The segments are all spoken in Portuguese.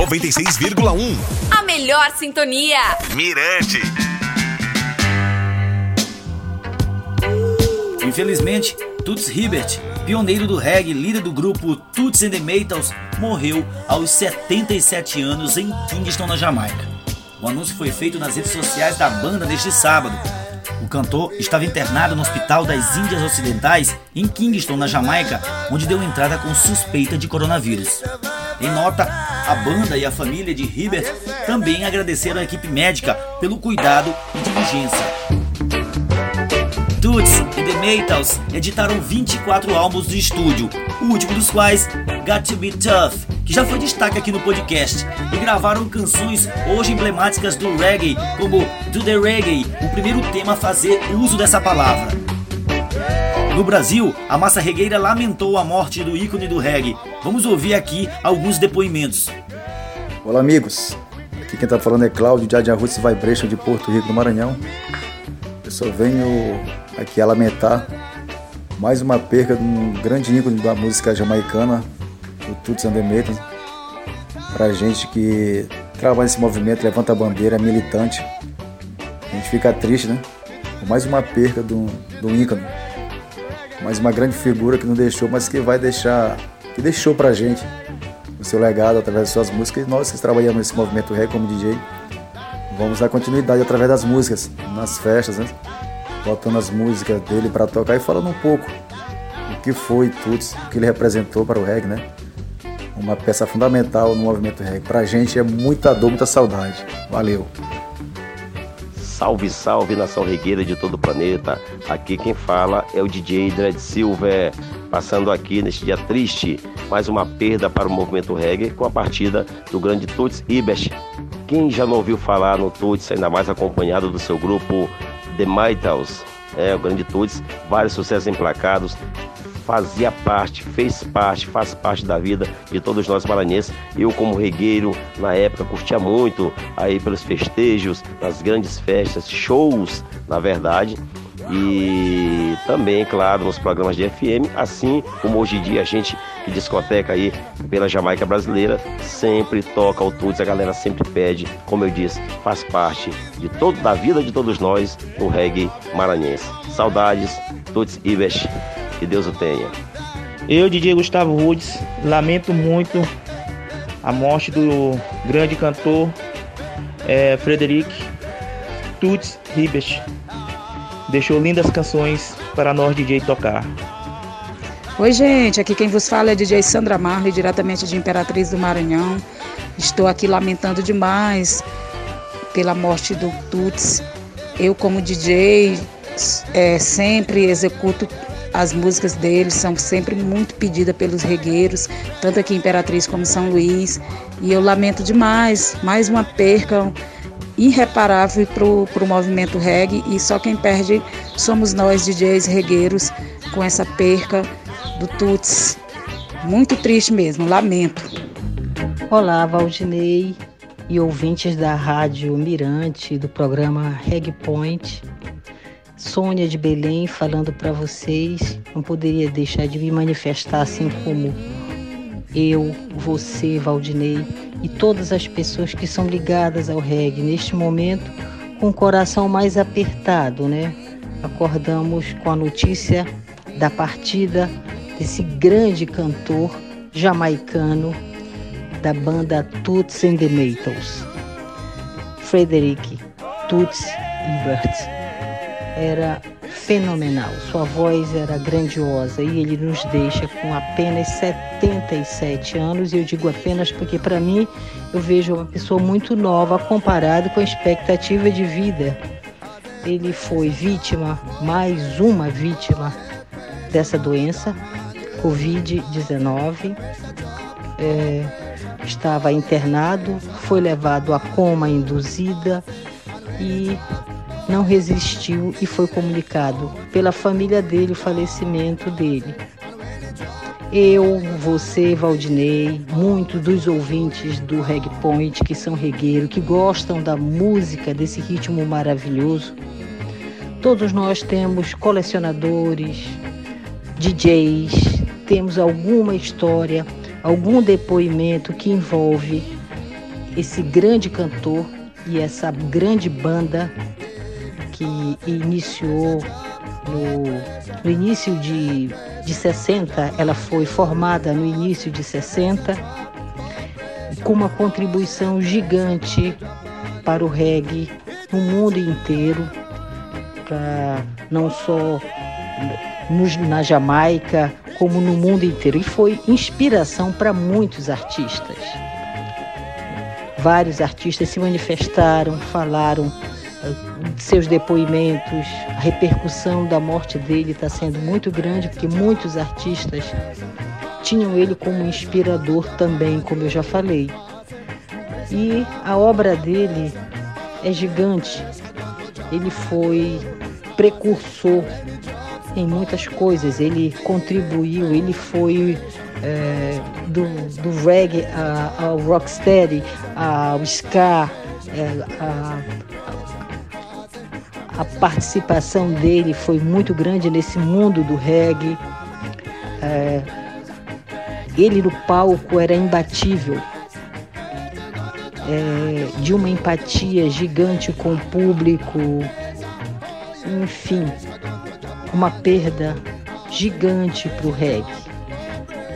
96,1. A melhor sintonia. Mirante. Infelizmente, Toots Hibbert, pioneiro do reggae, líder do grupo Toots and the Maytals, morreu aos 77 anos em Kingston, na Jamaica. O anúncio foi feito nas redes sociais da banda neste sábado. O cantor estava internado no Hospital das Índias Ocidentais, em Kingston, na Jamaica, onde deu entrada com suspeita de coronavírus. Em nota, a banda e a família de Hibbert também agradeceram a equipe médica pelo cuidado e diligência. Toots e The Maytals editaram 24 álbuns de estúdio, o último dos quais, Got to Be Tough, que já foi destaque aqui no podcast, e gravaram canções hoje emblemáticas do reggae, como Do The Reggae, o primeiro tema a fazer uso dessa palavra. No Brasil, a massa regueira lamentou a morte do ícone do reggae. Vamos ouvir aqui alguns depoimentos. Olá, amigos. Aqui quem está falando é Cláudio de Roots Vibration de Porto Rico, no Maranhão. Eu só venho aqui a lamentar mais uma perca de um grande ícone da música jamaicana, o Tuts and the. Pra gente que trabalha nesse movimento, levanta a bandeira, é militante. A gente fica triste, né? Mais uma perca um, de um ícone. Mais uma grande figura que não deixou, mas que vai deixar, que deixou pra gente o seu legado através de suas músicas. E nós que trabalhamos nesse movimento reggae como DJ, vamos dar continuidade através das músicas, nas festas, né? botando as músicas dele para tocar e falando um pouco o que foi tudo, o que ele representou para o reggae, né? Uma peça fundamental no movimento reggae. Pra gente é muita dor, muita saudade. Valeu. Salve, salve nação regueira de todo o planeta. Aqui quem fala é o DJ Dredd Silver, passando aqui neste dia triste, mais uma perda para o movimento reggae com a partida do grande Tuts Ibert. Quem já não ouviu falar no Tuts, ainda mais acompanhado do seu grupo The Maytals, é, o grande Tuts, vários sucessos emplacados, fazia parte, fez parte, faz parte da vida de todos nós maranhenses. Eu, como regueiro, na época, curtia muito aí pelos festejos, nas grandes festas, shows, na verdade. E também, claro, nos programas de FM, assim como hoje em dia a gente que discoteca aí pela Jamaica brasileira sempre toca o Tuts, a galera sempre pede, como eu disse, faz parte de todo da vida de todos nós o reggae maranhense. Saudades, Tuts Ibes, que Deus o tenha. Eu, DJ Gustavo Woods, lamento muito a morte do grande cantor é, Frederic Tuts Ribes. Deixou lindas canções para nós DJ tocar. Oi, gente, aqui quem vos fala é DJ Sandra Marley, diretamente de Imperatriz do Maranhão. Estou aqui lamentando demais pela morte do Tuts. Eu, como DJ, é, sempre executo as músicas dele, são sempre muito pedidas pelos regueiros, tanto aqui em Imperatriz como São Luís. E eu lamento demais, mais uma perca irreparável para o movimento reggae e só quem perde somos nós, DJs regueiros, com essa perca do Tuts. Muito triste mesmo, lamento. Olá, Valdinei e ouvintes da Rádio Mirante, do programa Reg Point. Sônia de Belém falando para vocês. Não poderia deixar de me manifestar assim como eu, você, Valdinei e todas as pessoas que são ligadas ao reggae neste momento com o coração mais apertado, né? Acordamos com a notícia da partida desse grande cantor jamaicano da banda Toots and the Maytals, Frederick Toots Ebert. Era fenomenal, sua voz era grandiosa e ele nos deixa com apenas 77 anos. E eu digo apenas porque, para mim, eu vejo uma pessoa muito nova comparado com a expectativa de vida. Ele foi vítima, mais uma vítima dessa doença, Covid-19. É, estava internado, foi levado a coma induzida e não resistiu e foi comunicado pela família dele o falecimento dele. Eu, você, Valdinei, muitos dos ouvintes do Reg Point que são regueiros, que gostam da música, desse ritmo maravilhoso. Todos nós temos colecionadores, DJs, temos alguma história, algum depoimento que envolve esse grande cantor e essa grande banda que iniciou no, no início de, de 60, ela foi formada no início de 60, com uma contribuição gigante para o reggae no mundo inteiro, para não só no, na Jamaica, como no mundo inteiro. E foi inspiração para muitos artistas. Vários artistas se manifestaram, falaram seus depoimentos, a repercussão da morte dele está sendo muito grande, porque muitos artistas tinham ele como inspirador também, como eu já falei. E a obra dele é gigante. Ele foi precursor em muitas coisas. Ele contribuiu, ele foi é, do, do reggae ao rocksteady, ao ska, é, a, a participação dele foi muito grande nesse mundo do reggae. É, ele no palco era imbatível, é, de uma empatia gigante com o público, enfim, uma perda gigante para o reggae,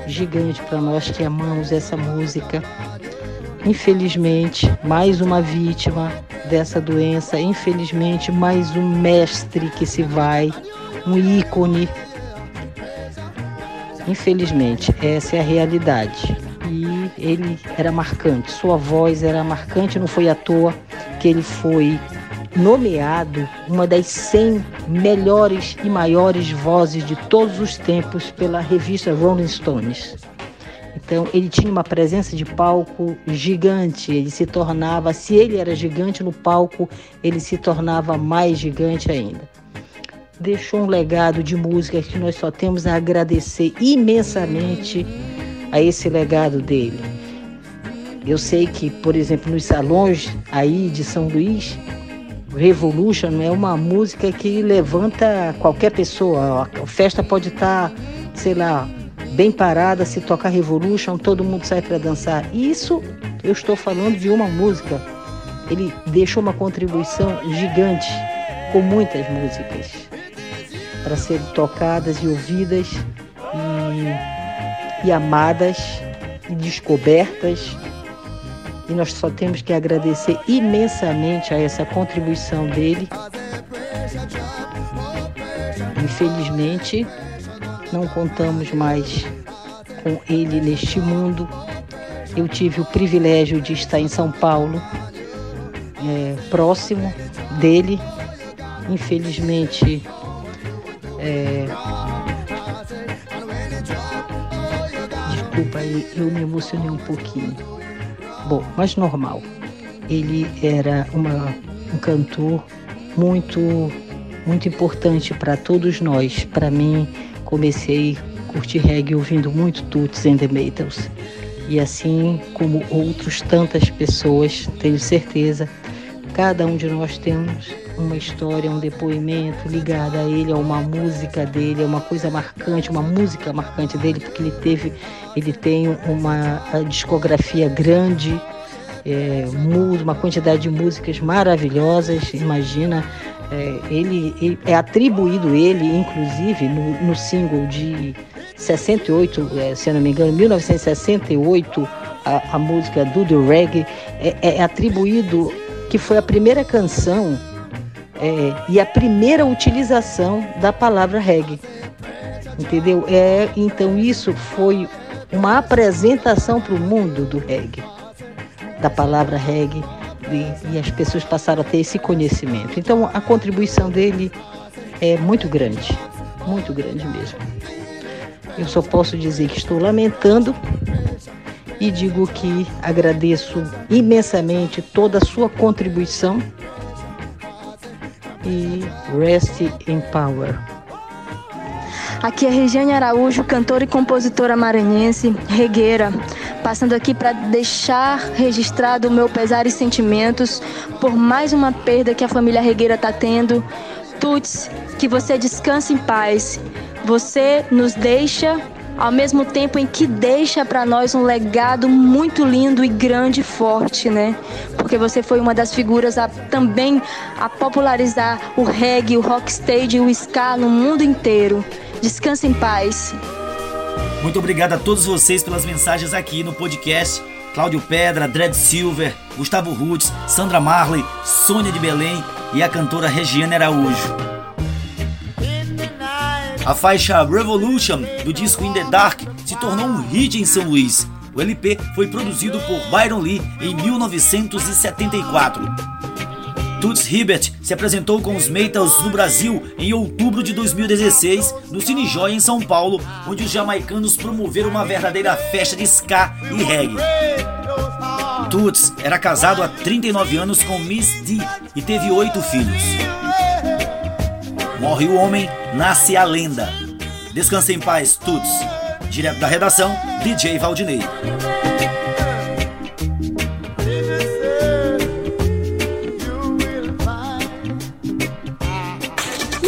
gigante para nós que amamos essa música. Infelizmente, mais uma vítima dessa doença, infelizmente, mais um mestre que se vai, um ícone. Infelizmente, essa é a realidade. E ele era marcante, sua voz era marcante, não foi à toa que ele foi nomeado uma das 100 melhores e maiores vozes de todos os tempos pela revista Rolling Stones. Então, ele tinha uma presença de palco gigante, ele se tornava, se ele era gigante no palco, ele se tornava mais gigante ainda. Deixou um legado de música que nós só temos a agradecer imensamente a esse legado dele. Eu sei que, por exemplo, nos salões aí de São Luís, Revolution é uma música que levanta qualquer pessoa. A festa pode estar, sei lá, bem parada, se tocar Revolution, todo mundo sai para dançar. Isso eu estou falando de uma música. Ele deixou uma contribuição gigante com muitas músicas para serem tocadas e ouvidas e, e amadas e descobertas e nós só temos que agradecer imensamente a essa contribuição dele. Infelizmente, não contamos mais com ele neste mundo. Eu tive o privilégio de estar em São Paulo, é, próximo dele. Infelizmente, é... desculpa, eu me emocionei um pouquinho. Bom, mas normal. Ele era uma, um cantor muito, muito importante para todos nós. Para mim, comecei a curtir reggae ouvindo muito Toots and the Maytals. E assim como outros tantas pessoas, tenho certeza, cada um de nós temos uma história, um depoimento ligado a ele, a uma música dele, a uma coisa marcante, uma música marcante dele, porque ele teve, ele tem uma discografia grande, é, uma quantidade de músicas maravilhosas, imagina. É, ele, ele, é atribuído ele, inclusive, no, no single de 68, é, se eu não me engano, 1968, a, a música do The Reggae, é, é atribuído que foi a primeira canção é, e a primeira utilização da palavra reggae. Entendeu? É, então isso foi uma apresentação para o mundo do reggae, da palavra reggae, e, as pessoas passaram a ter esse conhecimento. Então a contribuição dele é muito grande, muito grande mesmo. Eu só posso dizer que estou lamentando e digo que agradeço imensamente toda a sua contribuição e Rest in Power. Aqui é Regiane Araújo, cantora e compositora maranhense, regueira, passando aqui para deixar registrado o meu pesar e sentimentos por mais uma perda que a família regueira está tendo. Tuts, que você descanse em paz. Você nos deixa ao mesmo tempo em que deixa para nós um legado muito lindo e grande e forte, né? Porque você foi uma das figuras a, também a popularizar o reggae, o rockstage e o ska no mundo inteiro. Descanse em paz. Muito obrigado a todos vocês pelas mensagens aqui no podcast. Cláudio Pedra, Dred Silver, Gustavo Roots, Sandra Marley, Sônia de Belém e a cantora Regiane Araújo. A faixa Revolution do disco In the Dark se tornou um hit em São Luís. O LP foi produzido por Byron Lee em 1974. Toots Hibbert se apresentou com os Maytals no Brasil em outubro de 2016 no Cine em São Paulo, onde os jamaicanos promoveram uma verdadeira festa de ska e reggae. Toots era casado há 39 anos com Miss D e teve oito filhos. Morre o homem, nasce a lenda. Descanse em paz, Toots. Direto da redação, DJ Valdinei.